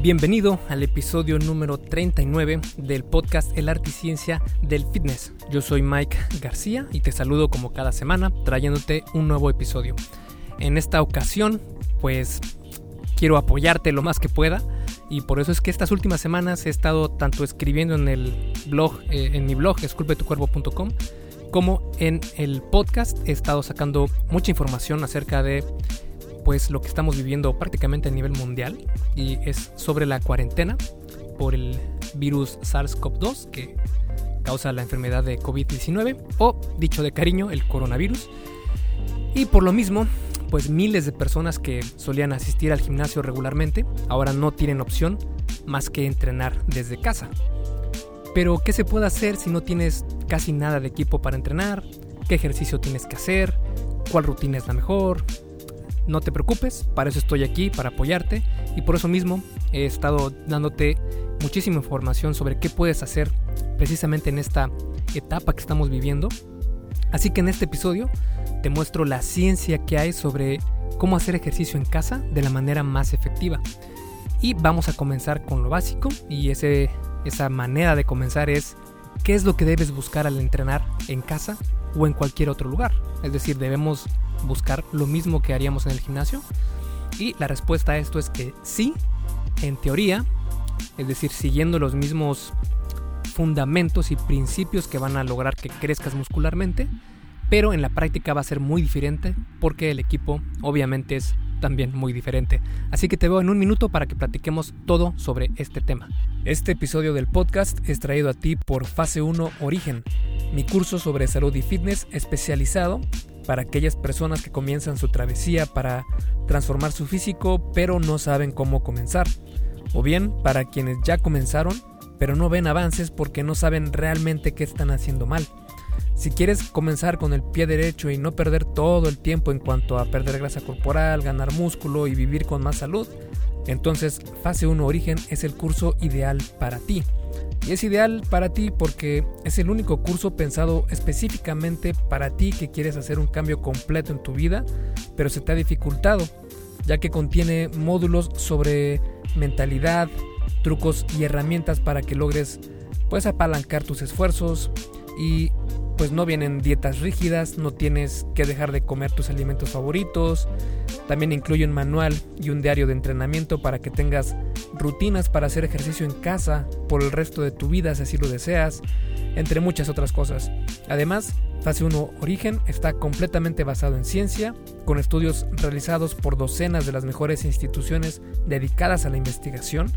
Bienvenido al episodio número 39 del podcast El Arte y Ciencia del Fitness. Yo soy Mike García y te saludo como cada semana trayéndote un nuevo episodio. En esta ocasión, pues quiero apoyarte lo más que pueda y por eso es que estas últimas semanas he estado tanto escribiendo en el blog, eh, en mi blog, esculpetucuervo.com, como en el podcast he estado sacando mucha información acerca de pues lo que estamos viviendo prácticamente a nivel mundial y es sobre la cuarentena por el virus SARS-CoV-2 que causa la enfermedad de COVID-19 o dicho de cariño el coronavirus. Y por lo mismo, pues miles de personas que solían asistir al gimnasio regularmente ahora no tienen opción más que entrenar desde casa. Pero ¿qué se puede hacer si no tienes casi nada de equipo para entrenar? ¿Qué ejercicio tienes que hacer? ¿Cuál rutina es la mejor? No te preocupes, para eso estoy aquí, para apoyarte y por eso mismo he estado dándote muchísima información sobre qué puedes hacer precisamente en esta etapa que estamos viviendo. Así que en este episodio te muestro la ciencia que hay sobre cómo hacer ejercicio en casa de la manera más efectiva. Y vamos a comenzar con lo básico y ese, esa manera de comenzar es qué es lo que debes buscar al entrenar en casa o en cualquier otro lugar. Es decir, debemos buscar lo mismo que haríamos en el gimnasio. Y la respuesta a esto es que sí, en teoría, es decir, siguiendo los mismos fundamentos y principios que van a lograr que crezcas muscularmente, pero en la práctica va a ser muy diferente porque el equipo obviamente es también muy diferente. Así que te veo en un minuto para que platiquemos todo sobre este tema. Este episodio del podcast es traído a ti por Fase 1 Origen, mi curso sobre salud y fitness especializado para aquellas personas que comienzan su travesía para transformar su físico pero no saben cómo comenzar. O bien para quienes ya comenzaron pero no ven avances porque no saben realmente qué están haciendo mal. Si quieres comenzar con el pie derecho y no perder todo el tiempo en cuanto a perder grasa corporal, ganar músculo y vivir con más salud, entonces Fase 1 Origen es el curso ideal para ti. Y es ideal para ti porque es el único curso pensado específicamente para ti que quieres hacer un cambio completo en tu vida, pero se te ha dificultado, ya que contiene módulos sobre mentalidad, trucos y herramientas para que logres pues apalancar tus esfuerzos y pues no vienen dietas rígidas, no tienes que dejar de comer tus alimentos favoritos. También incluye un manual y un diario de entrenamiento para que tengas rutinas para hacer ejercicio en casa por el resto de tu vida si así lo deseas, entre muchas otras cosas. Además, Fase 1 Origen está completamente basado en ciencia, con estudios realizados por docenas de las mejores instituciones dedicadas a la investigación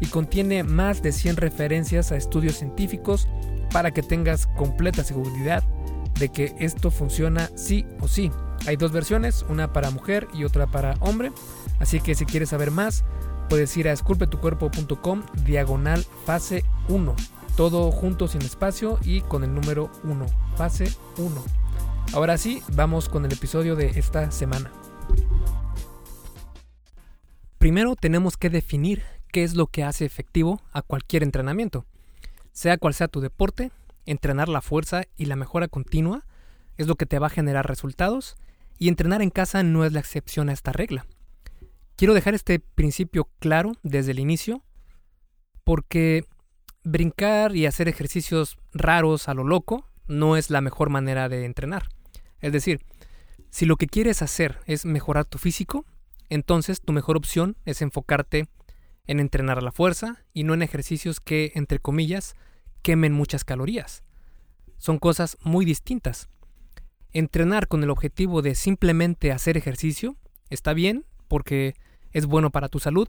y contiene más de 100 referencias a estudios científicos para que tengas completa seguridad de que esto funciona sí o sí. Hay dos versiones, una para mujer y otra para hombre, así que si quieres saber más, puedes ir a esculpetucuerpo.com diagonal fase 1, todo junto sin espacio y con el número 1, fase 1. Ahora sí, vamos con el episodio de esta semana. Primero tenemos que definir qué es lo que hace efectivo a cualquier entrenamiento. Sea cual sea tu deporte, entrenar la fuerza y la mejora continua es lo que te va a generar resultados y entrenar en casa no es la excepción a esta regla. Quiero dejar este principio claro desde el inicio porque brincar y hacer ejercicios raros a lo loco no es la mejor manera de entrenar. Es decir, si lo que quieres hacer es mejorar tu físico, entonces tu mejor opción es enfocarte en entrenar a la fuerza y no en ejercicios que, entre comillas, quemen muchas calorías. Son cosas muy distintas. Entrenar con el objetivo de simplemente hacer ejercicio está bien porque es bueno para tu salud,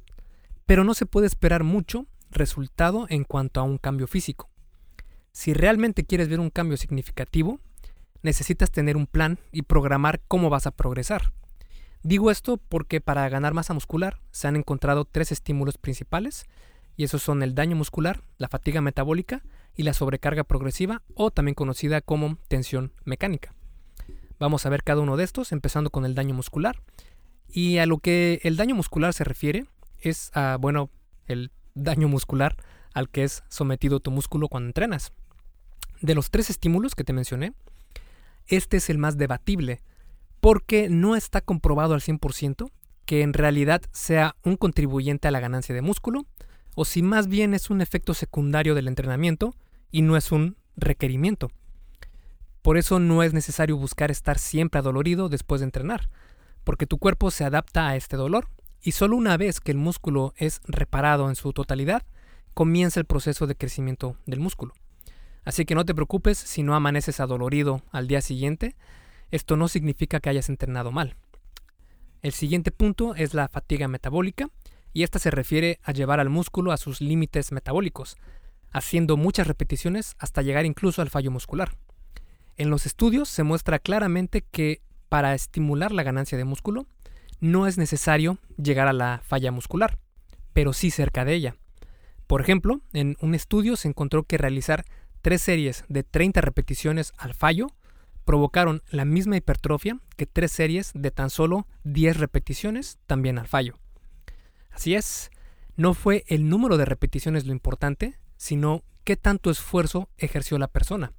pero no se puede esperar mucho resultado en cuanto a un cambio físico. Si realmente quieres ver un cambio significativo, necesitas tener un plan y programar cómo vas a progresar. Digo esto porque para ganar masa muscular se han encontrado tres estímulos principales, y esos son el daño muscular, la fatiga metabólica y la sobrecarga progresiva o también conocida como tensión mecánica. Vamos a ver cada uno de estos, empezando con el daño muscular. Y a lo que el daño muscular se refiere es a, bueno, el daño muscular al que es sometido tu músculo cuando entrenas. De los tres estímulos que te mencioné, este es el más debatible, porque no está comprobado al 100% que en realidad sea un contribuyente a la ganancia de músculo, o si más bien es un efecto secundario del entrenamiento y no es un requerimiento. Por eso no es necesario buscar estar siempre adolorido después de entrenar, porque tu cuerpo se adapta a este dolor y solo una vez que el músculo es reparado en su totalidad, comienza el proceso de crecimiento del músculo. Así que no te preocupes si no amaneces adolorido al día siguiente, esto no significa que hayas entrenado mal. El siguiente punto es la fatiga metabólica, y esta se refiere a llevar al músculo a sus límites metabólicos, haciendo muchas repeticiones hasta llegar incluso al fallo muscular. En los estudios se muestra claramente que para estimular la ganancia de músculo no es necesario llegar a la falla muscular, pero sí cerca de ella. Por ejemplo, en un estudio se encontró que realizar tres series de 30 repeticiones al fallo provocaron la misma hipertrofia que tres series de tan solo 10 repeticiones también al fallo. Así es, no fue el número de repeticiones lo importante, sino qué tanto esfuerzo ejerció la persona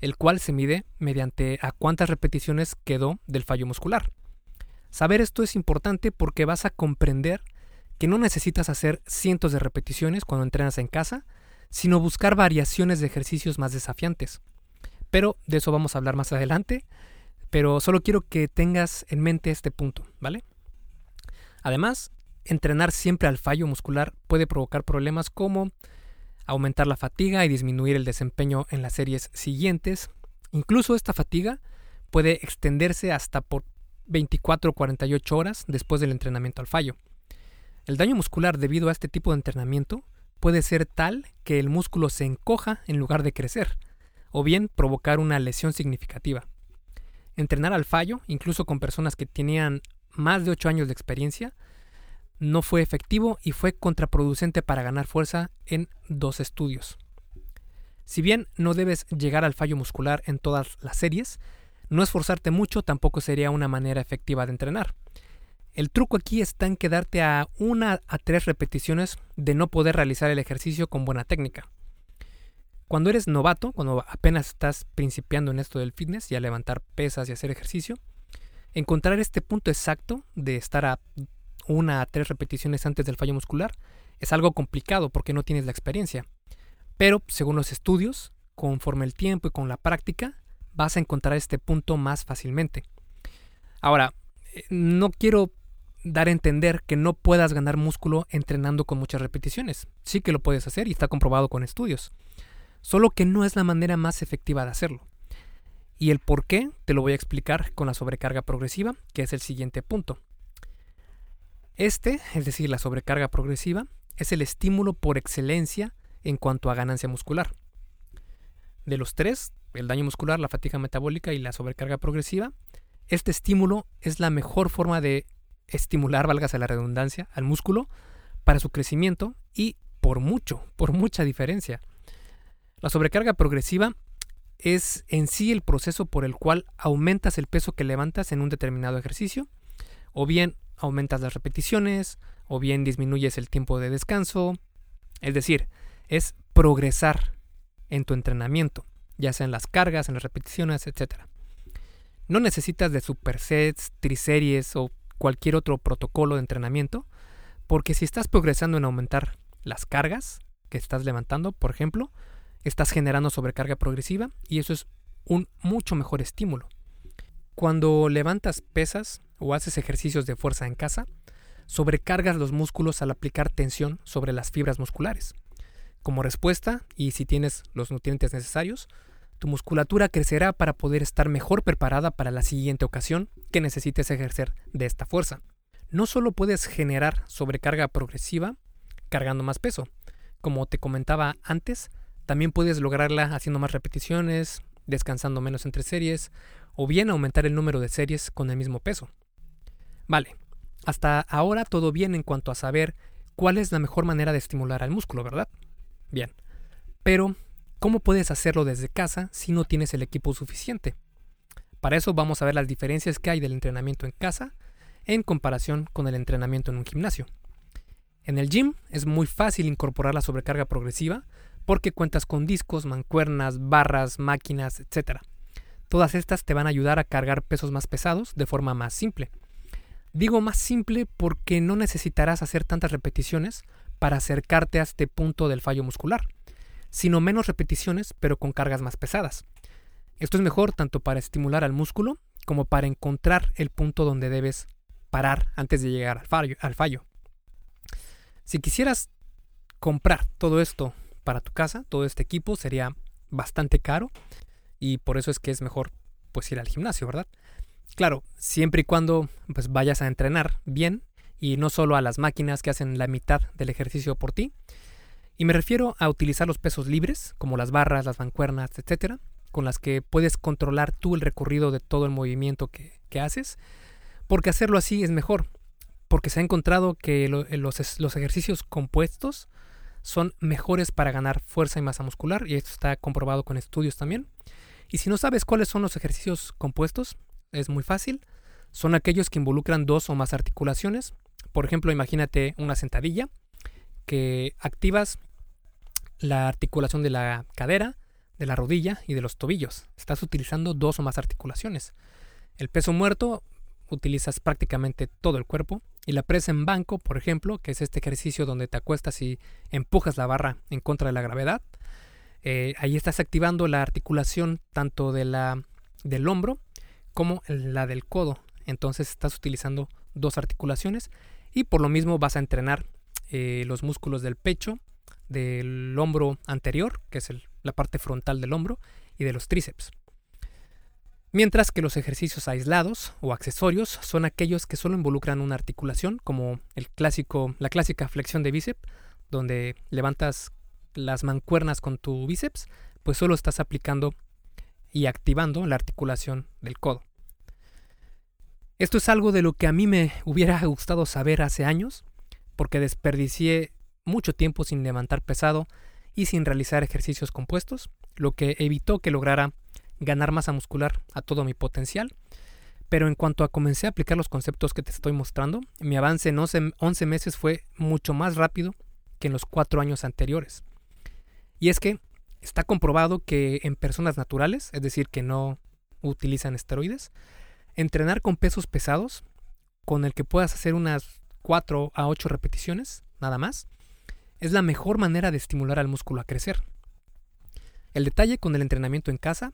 el cual se mide mediante a cuántas repeticiones quedó del fallo muscular. Saber esto es importante porque vas a comprender que no necesitas hacer cientos de repeticiones cuando entrenas en casa, sino buscar variaciones de ejercicios más desafiantes. Pero de eso vamos a hablar más adelante, pero solo quiero que tengas en mente este punto, ¿vale? Además, entrenar siempre al fallo muscular puede provocar problemas como aumentar la fatiga y disminuir el desempeño en las series siguientes. Incluso esta fatiga puede extenderse hasta por 24 o 48 horas después del entrenamiento al fallo. El daño muscular debido a este tipo de entrenamiento puede ser tal que el músculo se encoja en lugar de crecer, o bien provocar una lesión significativa. Entrenar al fallo, incluso con personas que tenían más de 8 años de experiencia, no fue efectivo y fue contraproducente para ganar fuerza en dos estudios. Si bien no debes llegar al fallo muscular en todas las series, no esforzarte mucho tampoco sería una manera efectiva de entrenar. El truco aquí está en quedarte a una a tres repeticiones de no poder realizar el ejercicio con buena técnica. Cuando eres novato, cuando apenas estás principiando en esto del fitness y a levantar pesas y hacer ejercicio, encontrar este punto exacto de estar a una a tres repeticiones antes del fallo muscular es algo complicado porque no tienes la experiencia. Pero, según los estudios, conforme el tiempo y con la práctica, vas a encontrar este punto más fácilmente. Ahora, eh, no quiero dar a entender que no puedas ganar músculo entrenando con muchas repeticiones. Sí que lo puedes hacer y está comprobado con estudios. Solo que no es la manera más efectiva de hacerlo. Y el por qué te lo voy a explicar con la sobrecarga progresiva, que es el siguiente punto. Este, es decir, la sobrecarga progresiva, es el estímulo por excelencia en cuanto a ganancia muscular. De los tres, el daño muscular, la fatiga metabólica y la sobrecarga progresiva, este estímulo es la mejor forma de estimular, válgase la redundancia, al músculo para su crecimiento y por mucho, por mucha diferencia. La sobrecarga progresiva es en sí el proceso por el cual aumentas el peso que levantas en un determinado ejercicio, o bien aumentas las repeticiones o bien disminuyes el tiempo de descanso. Es decir, es progresar en tu entrenamiento, ya sea en las cargas, en las repeticiones, etc. No necesitas de supersets, triseries o cualquier otro protocolo de entrenamiento, porque si estás progresando en aumentar las cargas que estás levantando, por ejemplo, estás generando sobrecarga progresiva y eso es un mucho mejor estímulo. Cuando levantas pesas o haces ejercicios de fuerza en casa, sobrecargas los músculos al aplicar tensión sobre las fibras musculares. Como respuesta, y si tienes los nutrientes necesarios, tu musculatura crecerá para poder estar mejor preparada para la siguiente ocasión que necesites ejercer de esta fuerza. No solo puedes generar sobrecarga progresiva cargando más peso, como te comentaba antes, también puedes lograrla haciendo más repeticiones, descansando menos entre series o bien aumentar el número de series con el mismo peso. Vale, hasta ahora todo bien en cuanto a saber cuál es la mejor manera de estimular al músculo, ¿verdad? Bien, pero ¿cómo puedes hacerlo desde casa si no tienes el equipo suficiente? Para eso vamos a ver las diferencias que hay del entrenamiento en casa en comparación con el entrenamiento en un gimnasio. En el gym es muy fácil incorporar la sobrecarga progresiva porque cuentas con discos, mancuernas, barras, máquinas, etc. Todas estas te van a ayudar a cargar pesos más pesados de forma más simple. Digo más simple porque no necesitarás hacer tantas repeticiones para acercarte a este punto del fallo muscular, sino menos repeticiones pero con cargas más pesadas. Esto es mejor tanto para estimular al músculo como para encontrar el punto donde debes parar antes de llegar al fallo. Si quisieras comprar todo esto para tu casa, todo este equipo sería bastante caro y por eso es que es mejor pues ir al gimnasio, ¿verdad? Claro, siempre y cuando pues vayas a entrenar bien y no solo a las máquinas que hacen la mitad del ejercicio por ti. Y me refiero a utilizar los pesos libres, como las barras, las mancuernas, etcétera, con las que puedes controlar tú el recorrido de todo el movimiento que, haces, porque hacerlo así es mejor, porque se ha encontrado que los, los ejercicios compuestos son mejores para ganar fuerza y masa muscular, y esto está comprobado con estudios también. Y si no sabes cuáles son los ejercicios compuestos, es muy fácil. Son aquellos que involucran dos o más articulaciones. Por ejemplo, imagínate una sentadilla que activas la articulación de la cadera, de la rodilla y de los tobillos. Estás utilizando dos o más articulaciones. El peso muerto utilizas prácticamente todo el cuerpo. Y la presa en banco, por ejemplo, que es este ejercicio donde te acuestas y empujas la barra en contra de la gravedad. Eh, ahí estás activando la articulación tanto de la, del hombro como la del codo. Entonces estás utilizando dos articulaciones y por lo mismo vas a entrenar eh, los músculos del pecho, del hombro anterior, que es la parte frontal del hombro, y de los tríceps. Mientras que los ejercicios aislados o accesorios son aquellos que solo involucran una articulación, como el clásico, la clásica flexión de bíceps, donde levantas las mancuernas con tu bíceps, pues solo estás aplicando y activando la articulación del codo. Esto es algo de lo que a mí me hubiera gustado saber hace años, porque desperdicié mucho tiempo sin levantar pesado y sin realizar ejercicios compuestos, lo que evitó que lograra ganar masa muscular a todo mi potencial. Pero en cuanto a comencé a aplicar los conceptos que te estoy mostrando, mi avance en 11 meses fue mucho más rápido que en los 4 años anteriores. Y es que está comprobado que en personas naturales, es decir, que no utilizan esteroides, entrenar con pesos pesados, con el que puedas hacer unas 4 a 8 repeticiones, nada más, es la mejor manera de estimular al músculo a crecer. El detalle con el entrenamiento en casa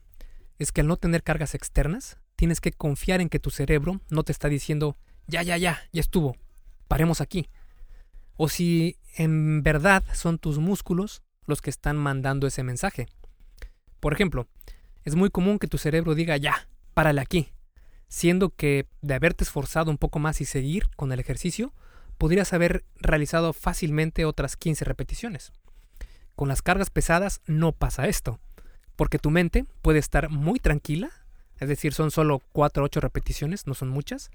es que al no tener cargas externas, tienes que confiar en que tu cerebro no te está diciendo, ya, ya, ya, ya estuvo, paremos aquí. O si en verdad son tus músculos los que están mandando ese mensaje. Por ejemplo, es muy común que tu cerebro diga ya, párale aquí, siendo que de haberte esforzado un poco más y seguir con el ejercicio, podrías haber realizado fácilmente otras 15 repeticiones. Con las cargas pesadas no pasa esto, porque tu mente puede estar muy tranquila, es decir, son solo 4 o 8 repeticiones, no son muchas,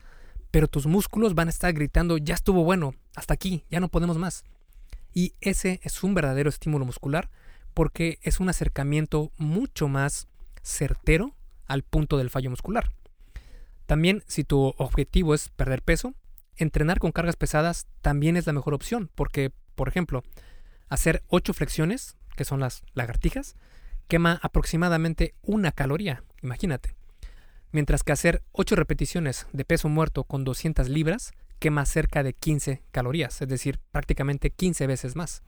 pero tus músculos van a estar gritando, ya estuvo bueno, hasta aquí, ya no podemos más. Y ese es un verdadero estímulo muscular porque es un acercamiento mucho más certero al punto del fallo muscular. También si tu objetivo es perder peso, entrenar con cargas pesadas también es la mejor opción porque, por ejemplo, hacer 8 flexiones, que son las lagartijas, quema aproximadamente una caloría, imagínate. Mientras que hacer 8 repeticiones de peso muerto con 200 libras quema cerca de 15 calorías, es decir, prácticamente 15 veces más.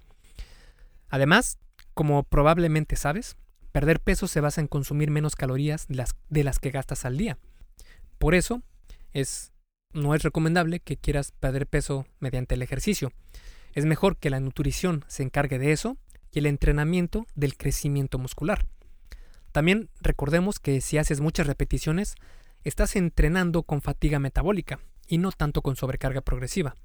Además, como probablemente sabes, perder peso se basa en consumir menos calorías de las, de las que gastas al día. Por eso, es, no es recomendable que quieras perder peso mediante el ejercicio. Es mejor que la nutrición se encargue de eso y el entrenamiento del crecimiento muscular. También recordemos que si haces muchas repeticiones, estás entrenando con fatiga metabólica, y no tanto con sobrecarga progresiva.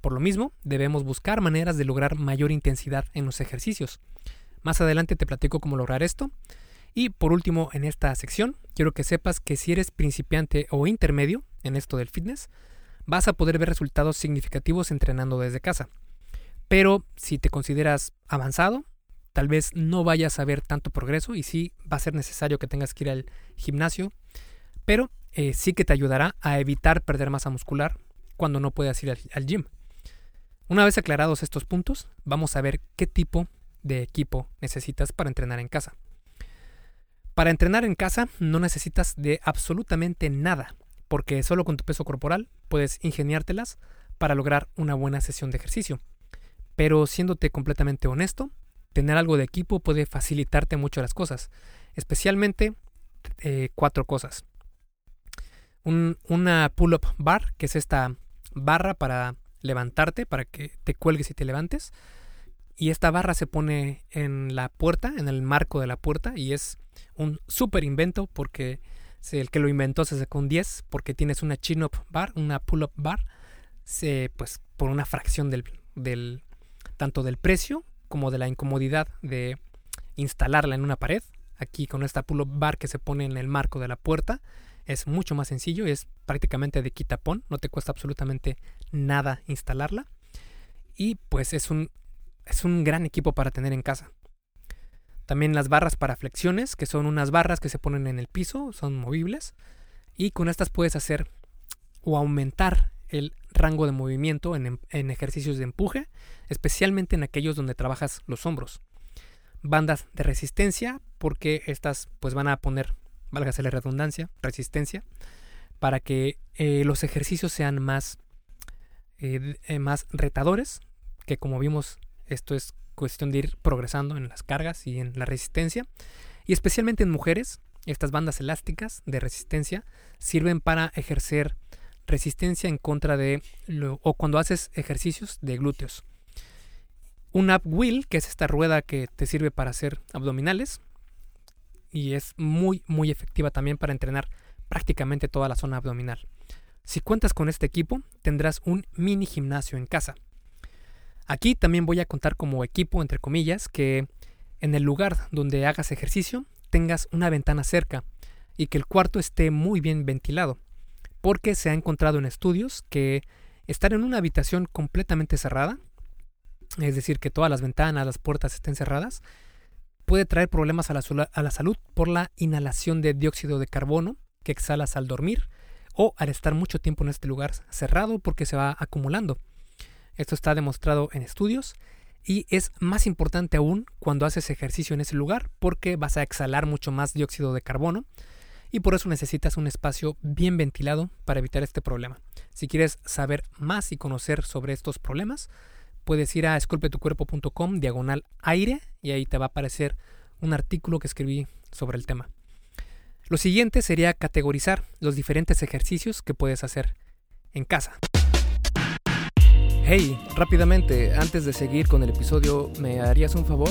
Por lo mismo, debemos buscar maneras de lograr mayor intensidad en los ejercicios. Más adelante te platico cómo lograr esto. Y por último, en esta sección, quiero que sepas que si eres principiante o intermedio en esto del fitness, vas a poder ver resultados significativos entrenando desde casa. Pero si te consideras avanzado, tal vez no vayas a ver tanto progreso y sí va a ser necesario que tengas que ir al gimnasio. Pero eh, sí que te ayudará a evitar perder masa muscular cuando no puedas ir al, gym. Una vez aclarados estos puntos, vamos a ver qué tipo de equipo necesitas para entrenar en casa. Para entrenar en casa no necesitas de absolutamente nada, porque solo con tu peso corporal puedes ingeniártelas para lograr una buena sesión de ejercicio. Pero siéndote completamente honesto, tener algo de equipo puede facilitarte mucho las cosas, especialmente eh, cuatro cosas. una pull-up bar, que es esta barra para levantarte, para que te cuelgues y te levantes. Y esta barra se pone en la puerta, en el marco de la puerta, y es un súper invento porque el que lo inventó se sacó un 10 porque tienes una chin-up bar, una pull-up bar, se, pues por una fracción del, del, tanto del precio como de la incomodidad de instalarla en una pared. Aquí con esta pull-up bar que se pone en el marco de la puerta es mucho más sencillo, es prácticamente de quitapón, no te cuesta absolutamente nada instalarla. Y pues es un, es un gran equipo para tener en casa. También las barras para flexiones, que son unas barras que se ponen en el piso, son movibles. Y con estas puedes hacer o aumentar el rango de movimiento en, en, ejercicios de empuje, especialmente en aquellos donde trabajas los hombros. Bandas de resistencia, porque estas pues van a poner, válgase la redundancia, resistencia, para que eh, los ejercicios sean más, eh, eh, más retadores, que como vimos esto es cuestión de ir progresando en las cargas y en la resistencia. Y especialmente en mujeres, estas bandas elásticas de resistencia sirven para ejercer resistencia en contra de lo, o cuando haces ejercicios de glúteos. Un up wheel, que es esta rueda que te sirve para hacer abdominales y es muy muy efectiva también para entrenar prácticamente toda la zona abdominal. Si cuentas con este equipo, tendrás un mini gimnasio en casa. Aquí también voy a contar como equipo, entre comillas, que en el lugar donde hagas ejercicio tengas una ventana cerca y que el cuarto esté muy bien ventilado, porque se ha encontrado en estudios que estar en una habitación completamente cerrada, es decir, que todas las ventanas, las puertas estén cerradas, puede traer problemas a la, a la salud por la inhalación de dióxido de carbono que exhalas al dormir o al estar mucho tiempo en este lugar cerrado porque se va acumulando. Esto está demostrado en estudios y es más importante aún cuando haces ejercicio en ese lugar porque vas a exhalar mucho más dióxido de carbono y por eso necesitas un espacio bien ventilado para evitar este problema. Si quieres saber más y conocer sobre estos problemas, puedes ir a esculpetucuerpo.com diagonal aire y ahí te va a aparecer un artículo que escribí sobre el tema. Lo siguiente sería categorizar los diferentes ejercicios que puedes hacer en casa. Hey, rápidamente, antes de seguir con el episodio, ¿me harías un favor?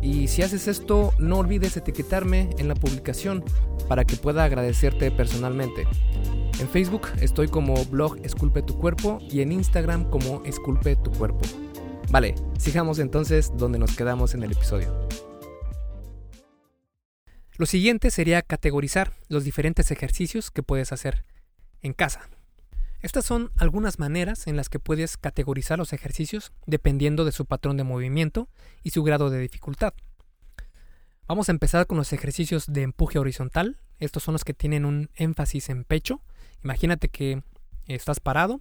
Y si haces esto, no olvides etiquetarme en la publicación para que pueda agradecerte personalmente. En Facebook estoy como blog Esculpe tu cuerpo y en Instagram como Esculpe tu cuerpo. Vale, sigamos entonces donde nos quedamos en el episodio. Lo siguiente sería categorizar los diferentes ejercicios que puedes hacer en casa. Estas son algunas maneras en las que puedes categorizar los ejercicios dependiendo de su patrón de movimiento y su grado de dificultad. Vamos a empezar con los ejercicios de empuje horizontal. Estos son los que tienen un énfasis en pecho. Imagínate que estás parado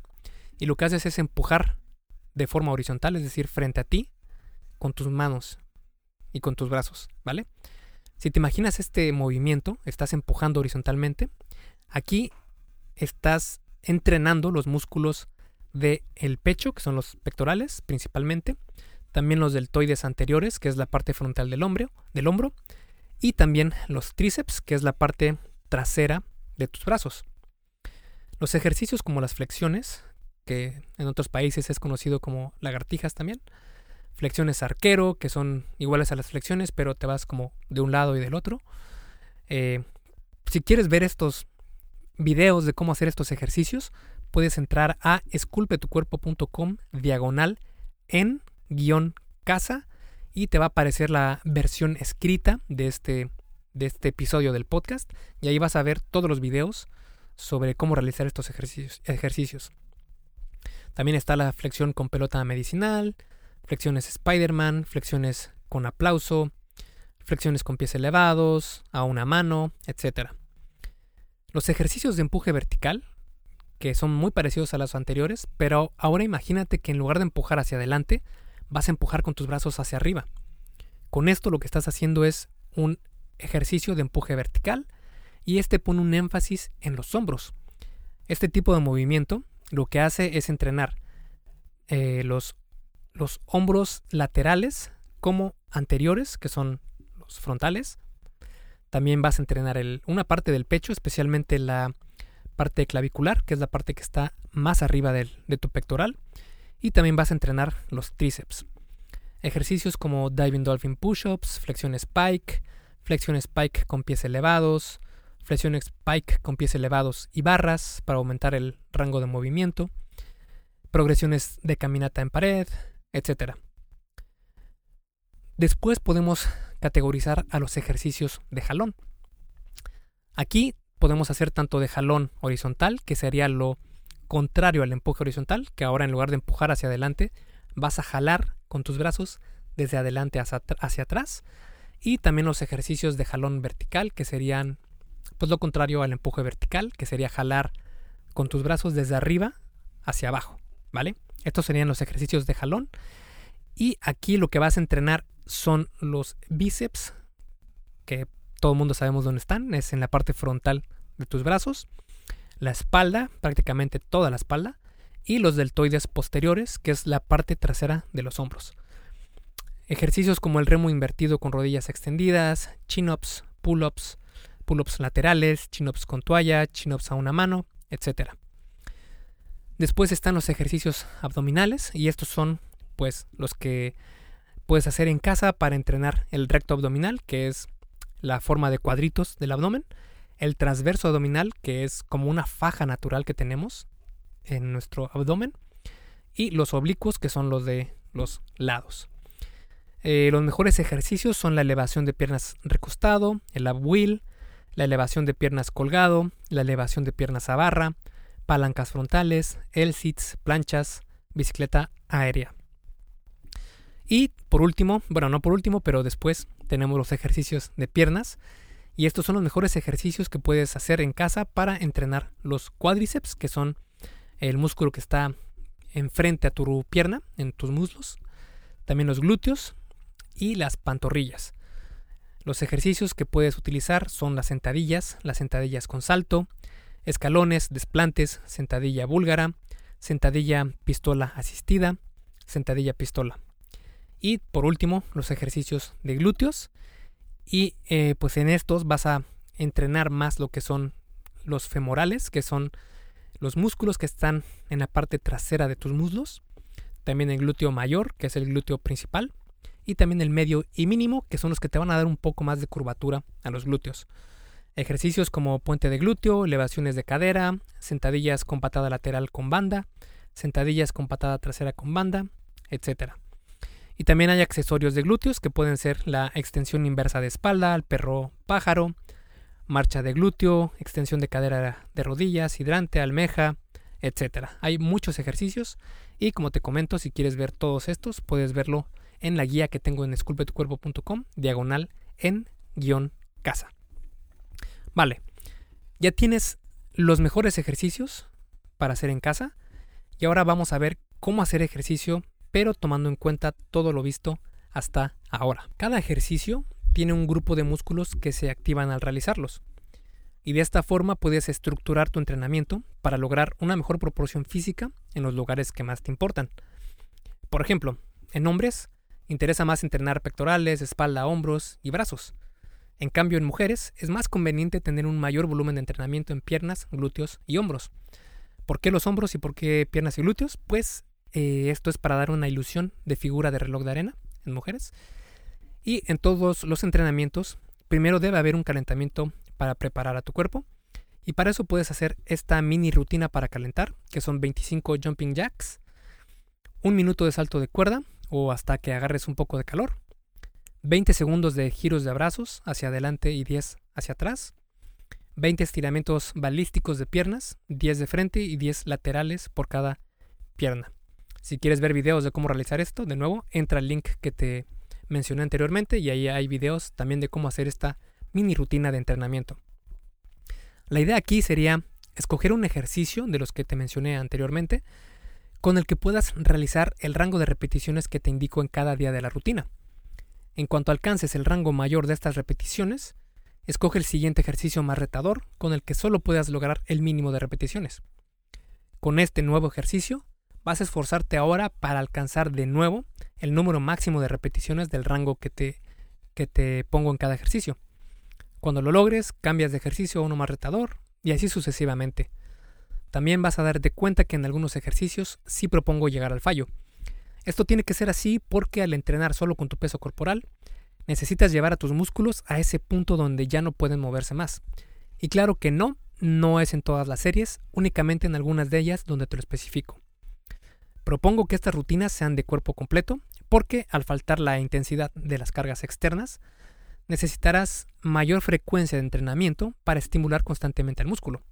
y lo que haces es empujar de forma horizontal, es decir, frente a ti, con tus manos y con tus brazos, ¿vale? Si te imaginas este movimiento, estás empujando horizontalmente, aquí estás entrenando los músculos del el pecho, que son los pectorales principalmente, también los deltoides anteriores, que es la parte frontal del hombro, del hombro, y también los tríceps, que es la parte trasera de tus brazos. Los ejercicios como las flexiones, que en otros países es conocido como lagartijas también, flexiones arquero, que son iguales a las flexiones, pero te vas como de un lado y del otro. Eh, si quieres ver estos videos de cómo hacer estos ejercicios, puedes entrar a esculpetucuerpo.com diagonal en guion casa y te va a aparecer la versión escrita de este, de este episodio del podcast y ahí vas a ver todos los videos sobre cómo realizar estos ejercicios. ejercicios. También está la flexión con pelota medicinal, flexiones Spider-Man, flexiones con aplauso, flexiones con pies elevados, a una mano, etc. Los ejercicios de empuje vertical, que son muy parecidos a los anteriores, pero ahora imagínate que en lugar de empujar hacia adelante, vas a empujar con tus brazos hacia arriba. Con esto lo que estás haciendo es un ejercicio de empuje vertical y este pone un énfasis en los hombros. Este tipo de movimiento lo que hace es entrenar eh, los, los hombros laterales como anteriores, que son los frontales. También vas a entrenar una parte del pecho, especialmente la parte clavicular, que es la parte que está más arriba de tu pectoral. Y también vas a entrenar los tríceps. Ejercicios como diving dolphin push-ups, flexión spike, flexión spike con pies elevados, flexión spike con pies elevados y barras para aumentar el rango de movimiento, progresiones de caminata en pared, etc. Después podemos categorizar a los ejercicios de jalón. Aquí podemos hacer tanto de jalón horizontal, que sería lo contrario al empuje horizontal, que ahora en lugar de empujar hacia adelante, vas a jalar con tus brazos desde adelante hacia, atrás. Y también los ejercicios de jalón vertical, que serían pues lo contrario al empuje vertical, que sería jalar con tus brazos desde arriba hacia abajo, ¿vale? Estos serían los ejercicios de jalón. Y aquí lo que vas a entrenar son los bíceps, que todo el mundo sabemos dónde están, es en la parte frontal de tus brazos, la espalda, prácticamente toda la espalda, y los deltoides posteriores, que es la parte trasera de los hombros. Ejercicios como el remo invertido con rodillas extendidas, chin-ups, pull-ups, pull-ups laterales, chin-ups con toalla, chin-ups a una mano, etc. Después están los ejercicios abdominales y estos son pues los que puedes hacer en casa para entrenar el recto abdominal, que es la forma de cuadritos del abdomen, el transverso abdominal, que es como una faja natural que tenemos en nuestro abdomen, y los oblicuos, que son los de los lados. Eh, los mejores ejercicios son la elevación de piernas recostado, el ab wheel, la elevación de piernas colgado, la elevación de piernas a barra, palancas frontales, L-sits, planchas, bicicleta aérea. Y por último, bueno, no por último, pero después tenemos los ejercicios de piernas. Y estos son los mejores ejercicios que puedes hacer en casa para entrenar los cuádriceps, que son el músculo que está enfrente a tu pierna, en tus muslos. También los glúteos y las pantorrillas. Los ejercicios que puedes utilizar son las sentadillas, las sentadillas con salto, escalones, desplantes, sentadilla búlgara, sentadilla pistola asistida, sentadilla pistola. Y por último, los ejercicios de glúteos. Y eh, pues en estos vas a entrenar más lo que son los femorales, que son los músculos que están en la parte trasera de tus muslos. También el glúteo mayor, que es el glúteo principal. Y también el medio y mínimo, que son los que te van a dar un poco más de curvatura a los glúteos. Ejercicios como puente de glúteo, elevaciones de cadera, sentadillas con patada lateral con banda, sentadillas con patada trasera con banda, etcétera. Y también hay accesorios de glúteos que pueden ser la extensión inversa de espalda, el perro pájaro, marcha de glúteo, extensión de cadera de rodillas, hidrante, almeja, etc. Hay muchos ejercicios y como te comento, si quieres ver todos estos, puedes verlo en la guía que tengo en esculpetucuerpo.com, diagonal en guion casa. Vale, ya tienes los mejores ejercicios para hacer en casa y ahora vamos a ver cómo hacer ejercicio pero tomando en cuenta todo lo visto hasta ahora. Cada ejercicio tiene un grupo de músculos que se activan al realizarlos. Y de esta forma puedes estructurar tu entrenamiento para lograr una mejor proporción física en los lugares que más te importan. Por ejemplo, en hombres interesa más entrenar pectorales, espalda, hombros y brazos. En cambio, en mujeres es más conveniente tener un mayor volumen de entrenamiento en piernas, glúteos y hombros. ¿Por qué los hombros y por qué piernas y glúteos? Pues eh, esto es para dar una ilusión de figura de reloj de arena en mujeres. Y en todos los entrenamientos, primero debe haber un calentamiento para preparar a tu cuerpo. Y para eso puedes hacer esta mini rutina para calentar, que son 25 jumping jacks, un minuto de salto de cuerda o hasta que agarres un poco de calor, 20 segundos de giros de brazos hacia adelante y 10 hacia atrás, 20 estiramientos balísticos de piernas, 10 de frente y 10 laterales por cada pierna. Si quieres ver videos de cómo realizar esto, de nuevo, entra al link que te mencioné anteriormente y ahí hay videos también de cómo hacer esta mini rutina de entrenamiento. La idea aquí sería escoger un ejercicio de los que te mencioné anteriormente con el que puedas realizar el rango de repeticiones que te indico en cada día de la rutina. En cuanto alcances el rango mayor de estas repeticiones, escoge el siguiente ejercicio más retador con el que solo puedas lograr el mínimo de repeticiones. Con este nuevo ejercicio, vas a esforzarte ahora para alcanzar de nuevo el número máximo de repeticiones del rango que te, que te pongo en cada ejercicio. Cuando lo logres, cambias de ejercicio a uno más retador y así sucesivamente. También vas a darte cuenta que en algunos ejercicios sí propongo llegar al fallo. Esto tiene que ser así porque al entrenar solo con tu peso corporal, necesitas llevar a tus músculos a ese punto donde ya no pueden moverse más. Y claro que no, no es en todas las series, únicamente en algunas de ellas donde te lo especifico. Propongo que estas rutinas sean de cuerpo completo porque al faltar la intensidad de las cargas externas, necesitarás mayor frecuencia de entrenamiento para estimular constantemente al músculo.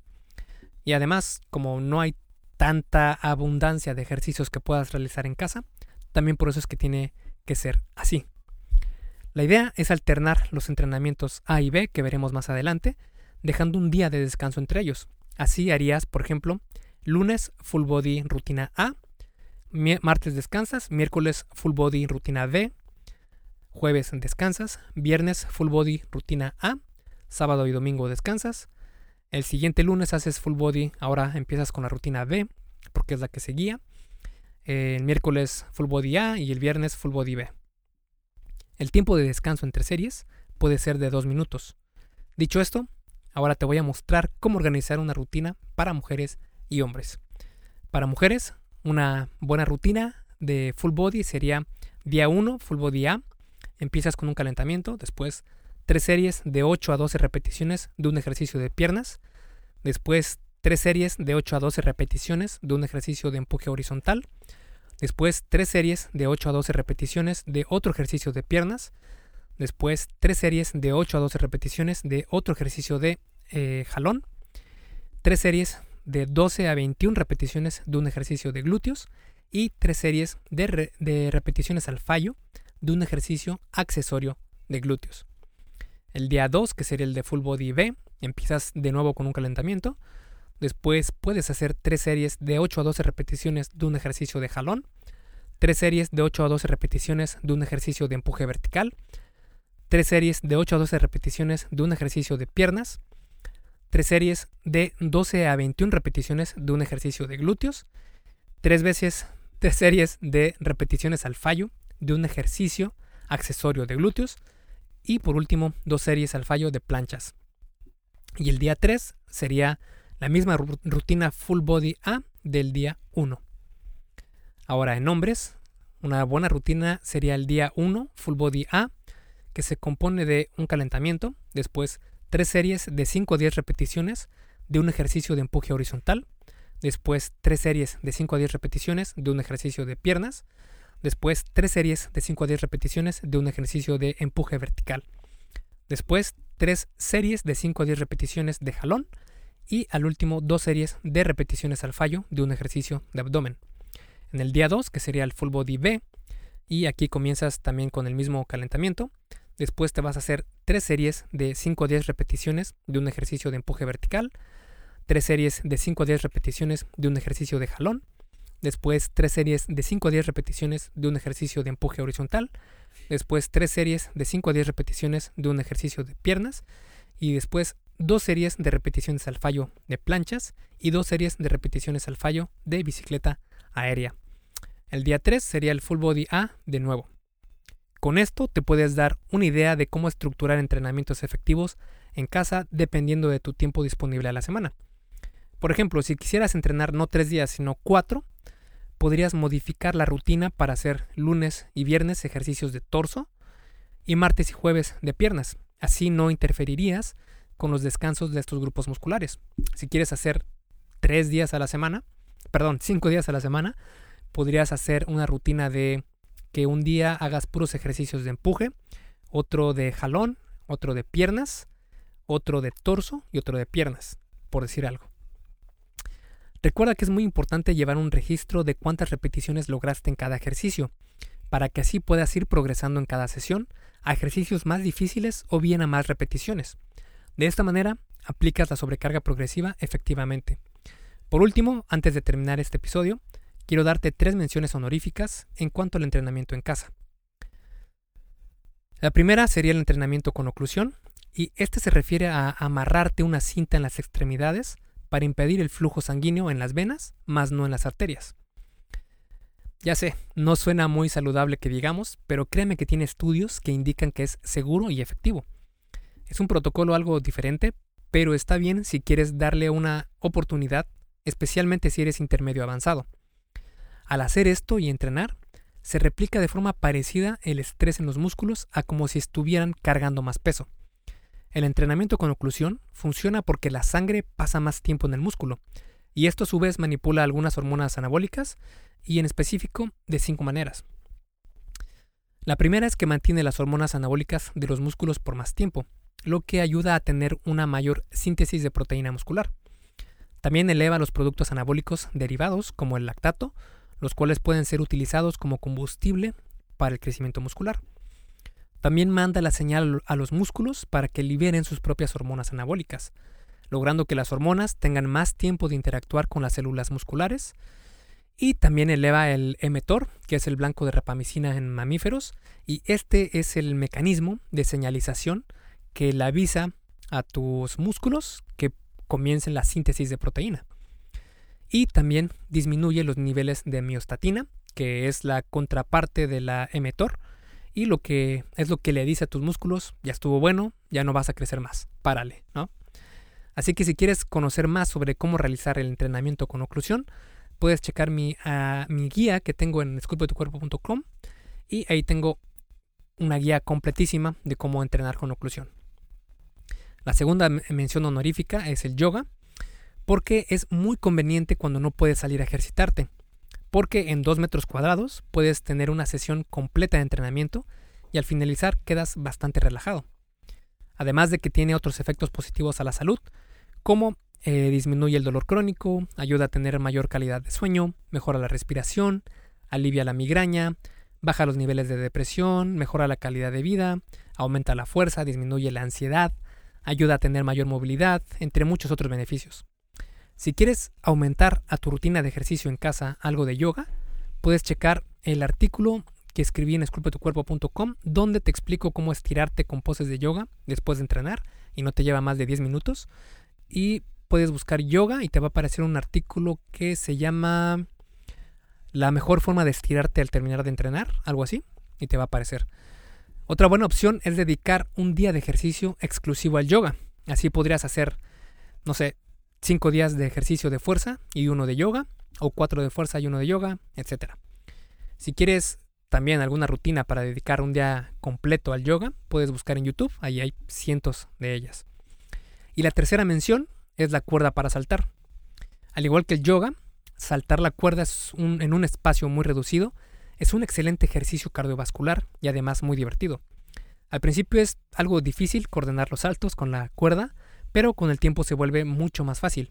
Y además, como no hay tanta abundancia de ejercicios que puedas realizar en casa, también por eso es que tiene que ser así. La idea es alternar los entrenamientos A y B que veremos más adelante, dejando un día de descanso entre ellos. Así harías, por ejemplo, lunes full body rutina A, martes descansas, miércoles full body rutina B, jueves descansas, viernes full body rutina A, sábado y domingo descansas, el siguiente lunes haces full body, ahora empiezas con la rutina B, porque es la que seguía. El miércoles full body A y el viernes full body B. El tiempo de descanso entre series puede ser de dos minutos. Dicho esto, ahora te voy a mostrar cómo organizar una rutina para mujeres y hombres. Para mujeres, una buena rutina de full body sería día 1, full body A. Empiezas con un calentamiento, después tres series de 8 a 12 repeticiones de un ejercicio de piernas, después tres series de 8 a 12 repeticiones de un ejercicio de empuje horizontal, después tres series de 8 a 12 repeticiones de otro ejercicio de piernas, después tres series de 8 a 12 repeticiones de otro ejercicio de eh, jalón, tres series de 12 a 21 repeticiones de un ejercicio de glúteos y tres series de, de repeticiones al fallo de un ejercicio accesorio de glúteos. El día 2, que sería el de Full Body B, empiezas de nuevo con un calentamiento. Después puedes hacer tres series de 8 a 12 repeticiones de un ejercicio de jalón, tres series de 8 a 12 repeticiones de un ejercicio de empuje vertical, tres series de 8 a 12 repeticiones de un ejercicio de piernas, tres series de 12 a 21 repeticiones de un ejercicio de glúteos, tres veces tres series de repeticiones al fallo de un ejercicio accesorio de glúteos, y por último, dos series al fallo de planchas. Y el día 3 sería la misma rutina full body A del día 1. Ahora en hombres, una buena rutina sería el día 1 full body A, que se compone de un calentamiento, después tres series de 5 a 10 repeticiones de un ejercicio de empuje horizontal, después tres series de 5 a 10 repeticiones de un ejercicio de piernas, Después, tres series de 5 a 10 repeticiones de un ejercicio de empuje vertical. Después, tres series de 5 a 10 repeticiones de jalón. Y al último, dos series de repeticiones al fallo de un ejercicio de abdomen. En el día 2, que sería el full body B, y aquí comienzas también con el mismo calentamiento. Después te vas a hacer tres series de 5 a 10 repeticiones de un ejercicio de empuje vertical, tres series de 5 a 10 repeticiones de un ejercicio de jalón, después tres series de 5 a 10 repeticiones de un ejercicio de empuje horizontal, después tres series de 5 a 10 repeticiones de un ejercicio de piernas y después dos series de repeticiones al fallo de planchas y dos series de repeticiones al fallo de bicicleta aérea. El día 3 sería el full body A de nuevo. Con esto te puedes dar una idea de cómo estructurar entrenamientos efectivos en casa dependiendo de tu tiempo disponible a la semana. Por ejemplo, si quisieras entrenar no tres días sino cuatro, podrías modificar la rutina para hacer lunes y viernes ejercicios de torso y martes y jueves de piernas. Así no interferirías con los descansos de estos grupos musculares. Si quieres hacer tres días a la semana, perdón, cinco días a la semana, podrías hacer una rutina de que un día hagas puros ejercicios de empuje, otro de jalón, otro de piernas, otro de torso y otro de piernas, por decir algo. Recuerda que es muy importante llevar un registro de cuántas repeticiones lograste en cada ejercicio, para que así puedas ir progresando en cada sesión a ejercicios más difíciles o bien a más repeticiones. De esta manera, aplicas la sobrecarga progresiva efectivamente. Por último, antes de terminar este episodio, quiero darte tres menciones honoríficas en cuanto al entrenamiento en casa. La primera sería el entrenamiento con oclusión, y este se refiere a amarrarte una cinta en las extremidades para impedir el flujo sanguíneo en las venas, más no en las arterias. Ya sé, no suena muy saludable que digamos, pero créeme que tiene estudios que indican que es seguro y efectivo. Es un protocolo algo diferente, pero está bien si quieres darle una oportunidad, especialmente si eres intermedio avanzado. Al hacer esto y entrenar, se replica de forma parecida el estrés en los músculos a como si estuvieran cargando más peso. El entrenamiento con oclusión funciona porque la sangre pasa más tiempo en el músculo, y esto a su vez manipula algunas hormonas anabólicas, y en específico de cinco maneras. La primera es que mantiene las hormonas anabólicas de los músculos por más tiempo, lo que ayuda a tener una mayor síntesis de proteína muscular. También eleva los productos anabólicos derivados, como el lactato, los cuales pueden ser utilizados como combustible para el crecimiento muscular. También manda la señal a los músculos para que liberen sus propias hormonas anabólicas, logrando que las hormonas tengan más tiempo de interactuar con las células musculares. Y también eleva el emetor, que es el blanco de rapamicina en mamíferos, y este es el mecanismo de señalización que le avisa a tus músculos que comiencen la síntesis de proteína. Y también disminuye los niveles de miostatina, que es la contraparte de la emetor, y lo que es lo que le dice a tus músculos, ya estuvo bueno, ya no vas a crecer más, párale, ¿no? Así que si quieres conocer más sobre cómo realizar el entrenamiento con oclusión, puedes checar mi, mi guía que tengo en esculpetucuerpo.com y ahí tengo una guía completísima de cómo entrenar con oclusión. La segunda mención honorífica es el yoga, porque es muy conveniente cuando no puedes salir a ejercitarte porque en 2 metros cuadrados puedes tener una sesión completa de entrenamiento y al finalizar quedas bastante relajado. Además de que tiene otros efectos positivos a la salud, como eh, disminuye el dolor crónico, ayuda a tener mayor calidad de sueño, mejora la respiración, alivia la migraña, baja los niveles de depresión, mejora la calidad de vida, aumenta la fuerza, disminuye la ansiedad, ayuda a tener mayor movilidad, entre muchos otros beneficios. Si quieres aumentar a tu rutina de ejercicio en casa algo de yoga, puedes checar el artículo que escribí en esculpetucuerpo.com donde te explico cómo estirarte con poses de yoga después de entrenar y no te lleva más de 10 minutos. Y puedes buscar yoga y te va a aparecer un artículo que se llama La mejor forma de estirarte al terminar de entrenar, algo así, y te va a aparecer. Otra buena opción es dedicar un día de ejercicio exclusivo al yoga. Así podrías hacer, no sé, 5 días de ejercicio de fuerza y uno de yoga, o 4 de fuerza y uno de yoga, etc. Si quieres también alguna rutina para dedicar un día completo al yoga, puedes buscar en YouTube, ahí hay cientos de ellas. Y la tercera mención es la cuerda para saltar. Al igual que el yoga, saltar la cuerda en un espacio muy reducido es un excelente ejercicio cardiovascular y además muy divertido. Al principio es algo difícil coordinar los saltos con la cuerda, pero con el tiempo se vuelve mucho más fácil.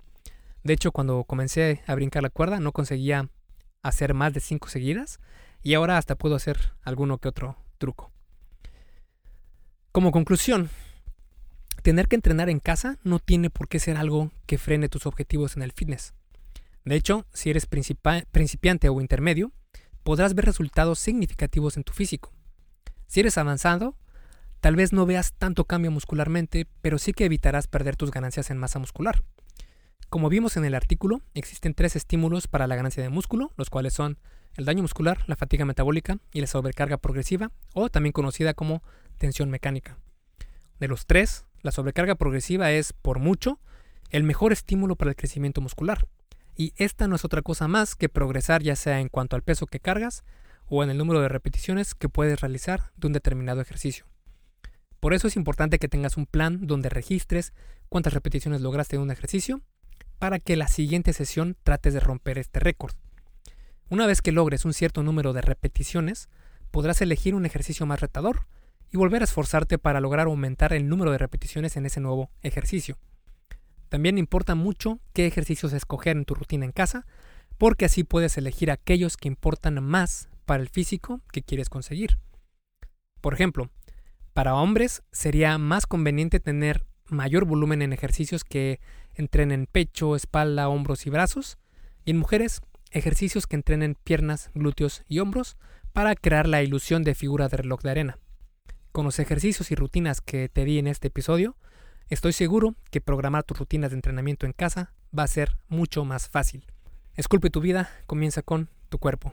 De hecho, cuando comencé a brincar la cuerda no conseguía hacer más de 5 seguidas y ahora hasta puedo hacer alguno que otro truco. Como conclusión, tener que entrenar en casa no tiene por qué ser algo que frene tus objetivos en el fitness. De hecho, si eres principiante o intermedio, podrás ver resultados significativos en tu físico. Si eres avanzado, Tal vez no veas tanto cambio muscularmente, pero sí que evitarás perder tus ganancias en masa muscular. Como vimos en el artículo, existen tres estímulos para la ganancia de músculo, los cuales son el daño muscular, la fatiga metabólica y la sobrecarga progresiva, o también conocida como tensión mecánica. De los tres, la sobrecarga progresiva es, por mucho, el mejor estímulo para el crecimiento muscular. Y esta no es otra cosa más que progresar ya sea en cuanto al peso que cargas o en el número de repeticiones que puedes realizar de un determinado ejercicio. Por eso es importante que tengas un plan donde registres cuántas repeticiones lograste en un ejercicio para que la siguiente sesión trates de romper este récord. Una vez que logres un cierto número de repeticiones, podrás elegir un ejercicio más retador y volver a esforzarte para lograr aumentar el número de repeticiones en ese nuevo ejercicio. También importa mucho qué ejercicios escoger en tu rutina en casa, porque así puedes elegir aquellos que importan más para el físico que quieres conseguir. Por ejemplo, para hombres sería más conveniente tener mayor volumen en ejercicios que entrenen pecho, espalda, hombros y brazos, y en mujeres ejercicios que entrenen piernas, glúteos y hombros para crear la ilusión de figura de reloj de arena. Con los ejercicios y rutinas que te di en este episodio, estoy seguro que programar tus rutinas de entrenamiento en casa va a ser mucho más fácil. Esculpe tu vida, comienza con tu cuerpo.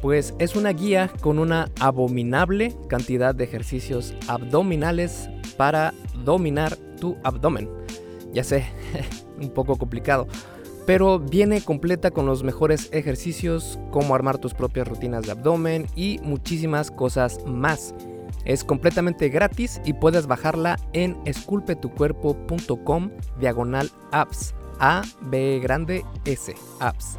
Pues es una guía con una abominable cantidad de ejercicios abdominales para dominar tu abdomen. Ya sé, un poco complicado pero viene completa con los mejores ejercicios, cómo armar tus propias rutinas de abdomen y muchísimas cosas más. Es completamente gratis y puedes bajarla en esculpetucuerpo.com diagonal apps. A, B grande, S, apps.